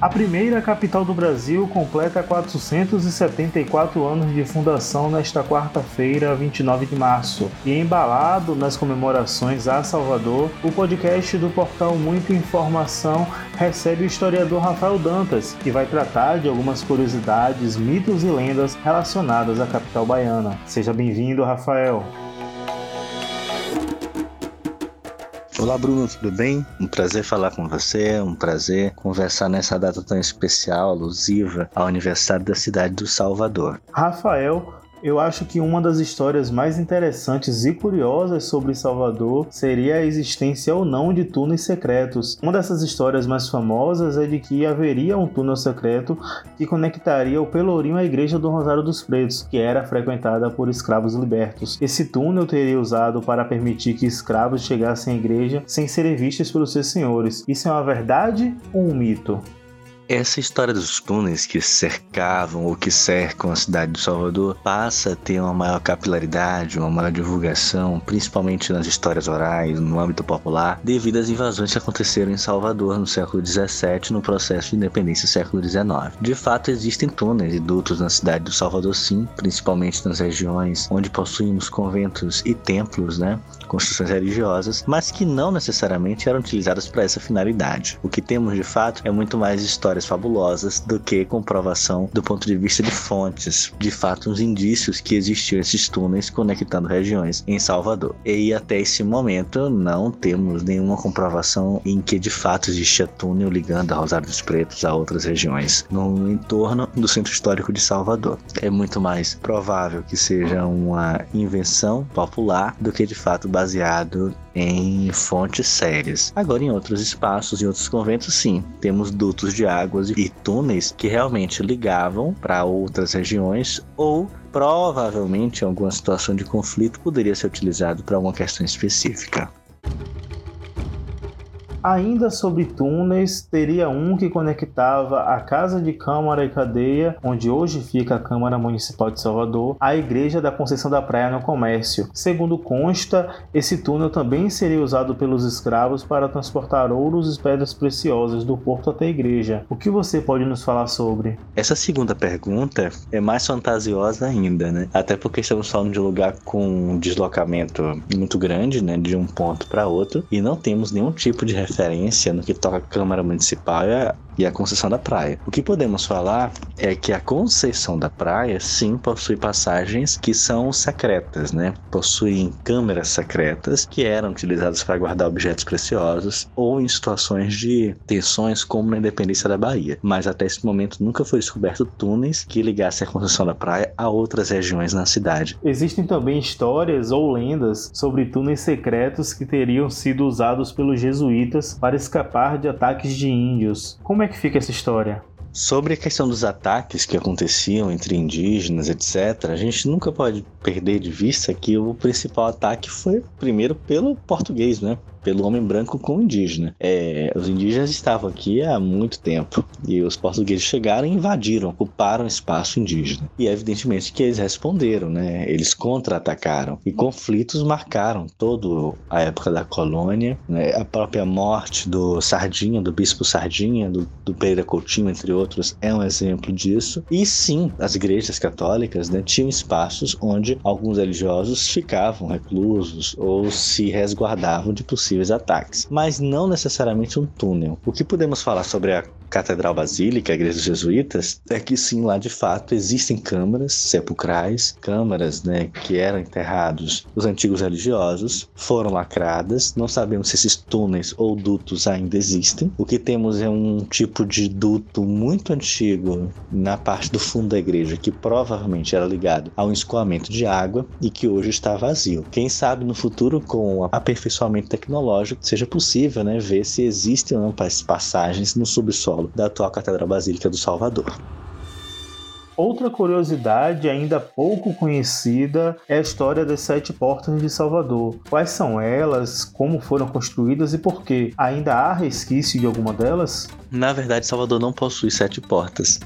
A primeira capital do Brasil completa 474 anos de fundação nesta quarta-feira, 29 de março. E embalado nas comemorações a Salvador, o podcast do portal Muita Informação recebe o historiador Rafael Dantas, que vai tratar de algumas curiosidades, mitos e lendas relacionadas à capital baiana. Seja bem-vindo, Rafael. Olá, Bruno, tudo bem? Um prazer falar com você, um prazer conversar nessa data tão especial, alusiva ao aniversário da cidade do Salvador. Rafael, eu acho que uma das histórias mais interessantes e curiosas sobre Salvador seria a existência ou não de túneis secretos. Uma dessas histórias mais famosas é de que haveria um túnel secreto que conectaria o Pelourinho à igreja do Rosário dos Pretos, que era frequentada por escravos libertos. Esse túnel teria usado para permitir que escravos chegassem à igreja sem serem vistos pelos seus senhores. Isso é uma verdade ou um mito? Essa história dos túneis que cercavam ou que cercam a cidade de Salvador passa a ter uma maior capilaridade, uma maior divulgação, principalmente nas histórias orais, no âmbito popular, devido às invasões que aconteceram em Salvador no século XVII, no processo de independência do século XIX. De fato, existem túneis e dutos na cidade do Salvador, sim, principalmente nas regiões onde possuímos conventos e templos, né, construções religiosas, mas que não necessariamente eram utilizadas para essa finalidade. O que temos de fato é muito mais história histórias fabulosas do que comprovação do ponto de vista de fontes, de fato, uns indícios que existiam esses túneis conectando regiões em Salvador. E até esse momento não temos nenhuma comprovação em que de fato existia túnel ligando a Rosário dos Pretos a outras regiões no entorno do centro histórico de Salvador. É muito mais provável que seja uma invenção popular do que de fato baseado em fontes sérias. Agora, em outros espaços, em outros conventos, sim, temos dutos de águas e túneis que realmente ligavam para outras regiões ou provavelmente em alguma situação de conflito poderia ser utilizado para alguma questão específica. Ainda sobre túneis, teria um que conectava a Casa de Câmara e Cadeia, onde hoje fica a Câmara Municipal de Salvador, à Igreja da Conceição da Praia no Comércio. Segundo consta, esse túnel também seria usado pelos escravos para transportar ouros e pedras preciosas do porto até a igreja. O que você pode nos falar sobre? Essa segunda pergunta é mais fantasiosa ainda, né? Até porque estamos falando de um lugar com um deslocamento muito grande, né, de um ponto para outro, e não temos nenhum tipo de referência no que toca a Câmara Municipal é e a Conceição da Praia. O que podemos falar é que a Conceição da Praia sim possui passagens que são secretas, né? Possuem câmeras secretas que eram utilizadas para guardar objetos preciosos ou em situações de tensões como na independência da Bahia. Mas até esse momento nunca foi descoberto túneis que ligassem a Conceição da Praia a outras regiões na cidade. Existem também histórias ou lendas sobre túneis secretos que teriam sido usados pelos jesuítas para escapar de ataques de índios. Como é é que fica essa história? Sobre a questão dos ataques que aconteciam entre indígenas, etc., a gente nunca pode perder de vista que o principal ataque foi primeiro pelo português, né? Pelo homem branco com o indígena. É, os indígenas estavam aqui há muito tempo e os portugueses chegaram e invadiram, ocuparam espaço indígena. E evidentemente que eles responderam, né? Eles contra-atacaram e conflitos marcaram toda a época da colônia, né? a própria morte do Sardinha, do bispo Sardinha, do, do Pereira Coutinho, entre outros, é um exemplo disso. E sim, as igrejas católicas né, tinham espaços onde alguns religiosos ficavam reclusos ou se resguardavam de possíveis possíveis ataques, mas não necessariamente um túnel. O que podemos falar sobre a Catedral Basílica, a Igreja dos Jesuítas, é que sim, lá de fato existem câmaras sepulcrais, câmaras né, que eram enterrados os antigos religiosos, foram lacradas. Não sabemos se esses túneis ou dutos ainda existem. O que temos é um tipo de duto muito antigo na parte do fundo da igreja, que provavelmente era ligado a um escoamento de água e que hoje está vazio. Quem sabe no futuro, com o aperfeiçoamento tecnológico, seja possível né, ver se existem ou não passagens no subsolo da atual Catedral Basílica do Salvador. Outra curiosidade ainda pouco conhecida é a história das sete portas de Salvador. Quais são elas, como foram construídas e por quê? Ainda há resquício de alguma delas? Na verdade, Salvador não possui sete portas.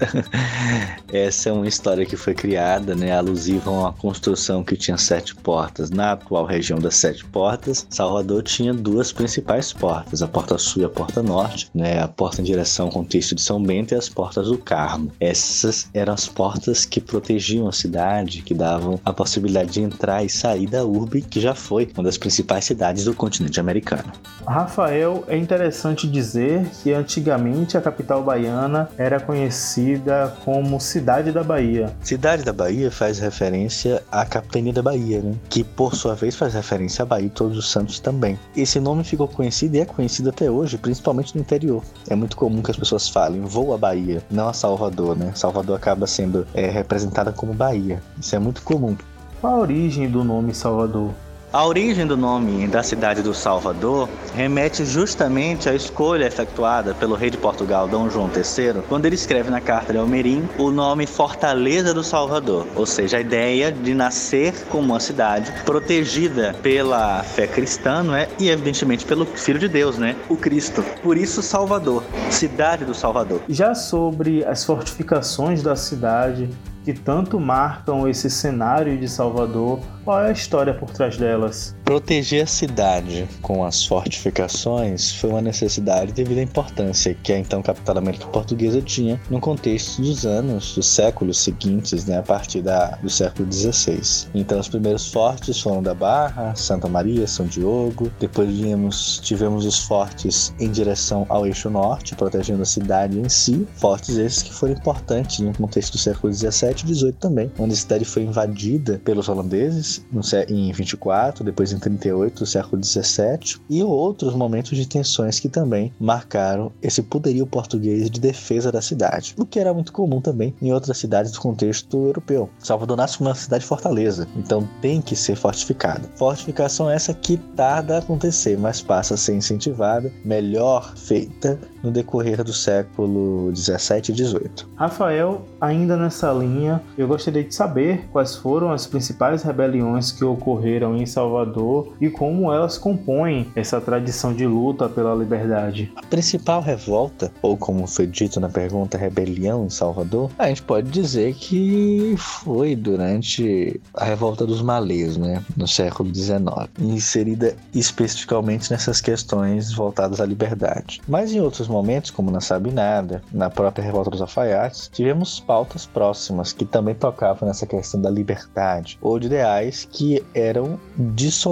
Essa é uma história que foi criada, né, alusiva a uma construção que tinha sete portas. Na atual região das sete portas, Salvador tinha duas principais portas, a porta sul e a porta norte, né, a porta em direção ao contexto de São Bento e as portas do Carmo. Essas eram as portas que protegiam a cidade, que davam a possibilidade de entrar e sair da urbe, que já foi uma das principais cidades do continente americano. Rafael, é interessante dizer que antigamente a capital baiana era conhecida como Cidade da Bahia. Cidade da Bahia faz referência à capitania da Bahia, né? que por sua vez faz referência à Bahia e Todos os Santos também. Esse nome ficou conhecido e é conhecido até hoje, principalmente no interior. É muito comum que as pessoas falem vou a Bahia, não a Salvador, né? Salvador acaba sendo é, representada como Bahia. Isso é muito comum. Qual a origem do nome Salvador? A origem do nome da cidade do Salvador remete justamente à escolha efetuada pelo rei de Portugal, Dom João III, quando ele escreve na carta de Almerim o nome Fortaleza do Salvador, ou seja, a ideia de nascer como uma cidade protegida pela fé cristã, não é? E evidentemente pelo Filho de Deus, né? O Cristo. Por isso Salvador, cidade do Salvador. Já sobre as fortificações da cidade, que tanto marcam esse cenário de Salvador, qual é a história por trás delas? Proteger a cidade com as fortificações foi uma necessidade devido à importância que a então capital américa portuguesa tinha no contexto dos anos, dos séculos seguintes, né, a partir da, do século XVI. Então os primeiros fortes foram da Barra, Santa Maria, São Diogo, depois vimos, tivemos os fortes em direção ao eixo norte, protegendo a cidade em si, fortes esses que foram importantes no contexto do século XVII 17 e 18 também, onde a cidade foi invadida pelos holandeses em 24, depois em 38 do século 17, e outros momentos de tensões que também marcaram esse poderio português de defesa da cidade, o que era muito comum também em outras cidades do contexto europeu. Salvador nasce uma cidade fortaleza, então tem que ser fortificada. Fortificação essa que tarda a acontecer, mas passa a ser incentivada, melhor feita no decorrer do século 17 e 18. Rafael, ainda nessa linha eu gostaria de saber quais foram as principais rebeliões que ocorreram em Salvador e como elas compõem essa tradição de luta pela liberdade. A principal revolta, ou como foi dito na pergunta, rebelião em Salvador, a gente pode dizer que foi durante a revolta dos malês, né, no século XIX, inserida especificamente nessas questões voltadas à liberdade. Mas em outros momentos, como na Sabinada, na própria revolta dos alfaiates, tivemos pautas próximas que também tocavam nessa questão da liberdade, ou de ideais que eram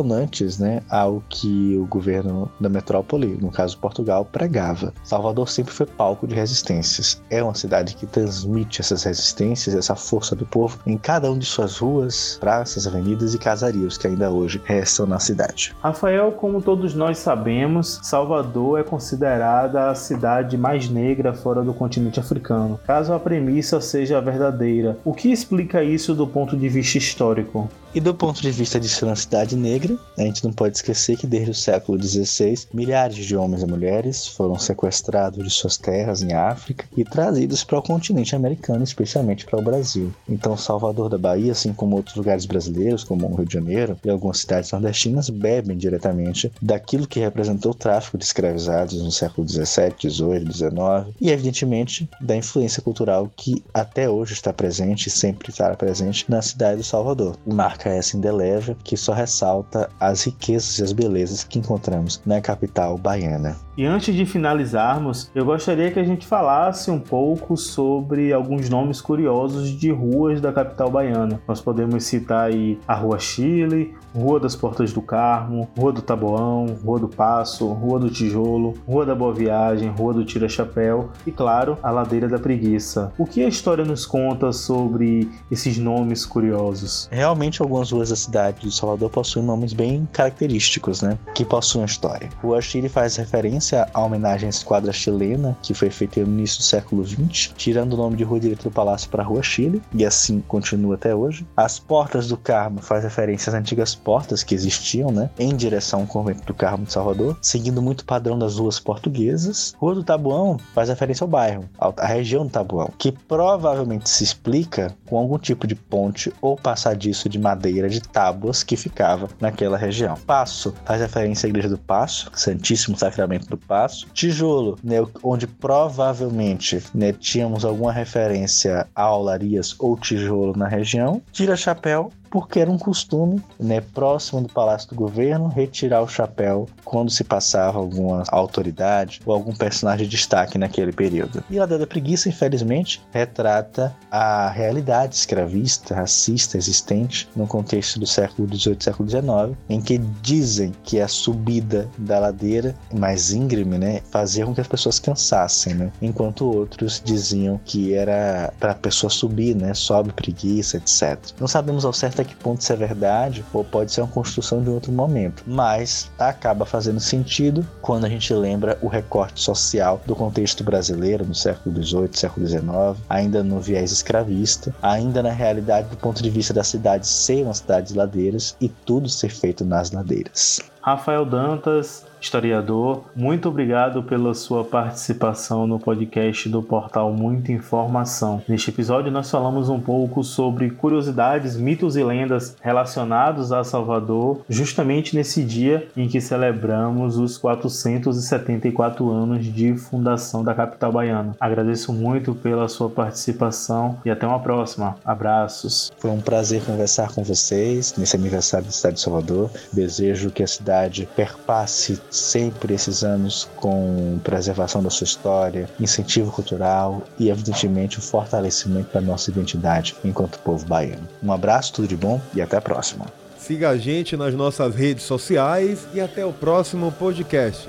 dissonantes né, ao que o governo da metrópole, no caso Portugal, pregava. Salvador sempre foi palco de resistências. É uma cidade que transmite essas resistências, essa força do povo em cada uma de suas ruas, praças, avenidas e casarios que ainda hoje restam na cidade. Rafael, como todos nós sabemos, Salvador é considerada a cidade mais negra fora do continente africano. Caso a premissa seja verdadeira, o que explica isso do ponto de vista histórico? E do ponto de vista de ser uma cidade negra, a gente não pode esquecer que desde o século XVI, milhares de homens e mulheres foram sequestrados de suas terras em África e trazidos para o continente americano, especialmente para o Brasil. Então, Salvador da Bahia, assim como outros lugares brasileiros, como o Rio de Janeiro e algumas cidades nordestinas, bebem diretamente daquilo que representou o tráfico de escravizados no século XVII, XVIII, XIX e, evidentemente, da influência cultural que até hoje está presente e sempre estará presente na cidade de Salvador. Marca essa indelével que só ressalta as riquezas e as belezas que encontramos na capital baiana. E antes de finalizarmos, eu gostaria que a gente falasse um pouco sobre alguns nomes curiosos de ruas da capital baiana. Nós podemos citar aí a Rua Chile, Rua das Portas do Carmo, Rua do Taboão, Rua do Passo, Rua do Tijolo, Rua da Boa Viagem, Rua do Tira-Chapéu e, claro, a Ladeira da Preguiça. O que a história nos conta sobre esses nomes curiosos? Realmente, algumas ruas da cidade de Salvador possuem nomes bem característicos, né? Que possuem história. Rua Chile faz referência à homenagem à esquadra chilena, que foi feita no início do século XX, tirando o nome de Rua Direito do Palácio para Rua Chile, e assim continua até hoje. As Portas do Carmo faz referência às antigas portas que existiam, né, em direção ao convento do Carmo de Salvador, seguindo muito o padrão das ruas portuguesas. Rua do Tabuão faz referência ao bairro, à região do Tabuão, que provavelmente se explica com algum tipo de ponte ou passadiço de madeira madeira de tábuas que ficava naquela região. Passo faz referência à igreja do Passo, Santíssimo Sacramento do Passo. Tijolo, né, onde provavelmente né, tínhamos alguma referência a aularias ou tijolo na região. Tira chapéu, porque era um costume, né, próximo do Palácio do Governo, retirar o chapéu quando se passava alguma autoridade ou algum personagem de destaque naquele período. E a Ladeira da Preguiça, infelizmente, retrata a realidade escravista, racista existente no contexto do século XVIII e século XIX, em que dizem que a subida da ladeira mais íngreme, né, fazia com que as pessoas cansassem, né, enquanto outros diziam que era para a pessoa subir, né, sobe preguiça, etc. Não sabemos ao certo até que ponto isso é verdade ou pode ser uma construção de outro momento, mas acaba fazendo sentido quando a gente lembra o recorte social do contexto brasileiro no século XVIII, século XIX, ainda no viés escravista, ainda na realidade do ponto de vista da cidade ser uma cidade de ladeiras e tudo ser feito nas ladeiras. Rafael Dantas, historiador, muito obrigado pela sua participação no podcast do portal Muita Informação. Neste episódio, nós falamos um pouco sobre curiosidades, mitos e lendas relacionados a Salvador, justamente nesse dia em que celebramos os 474 anos de fundação da capital baiana. Agradeço muito pela sua participação e até uma próxima. Abraços. Foi um prazer conversar com vocês nesse aniversário da cidade de Salvador. Desejo que a cidade cidade perpasse sempre esses anos com preservação da sua história, incentivo cultural e, evidentemente, o fortalecimento da nossa identidade enquanto povo baiano. Um abraço, tudo de bom e até a próxima. Siga a gente nas nossas redes sociais e até o próximo podcast.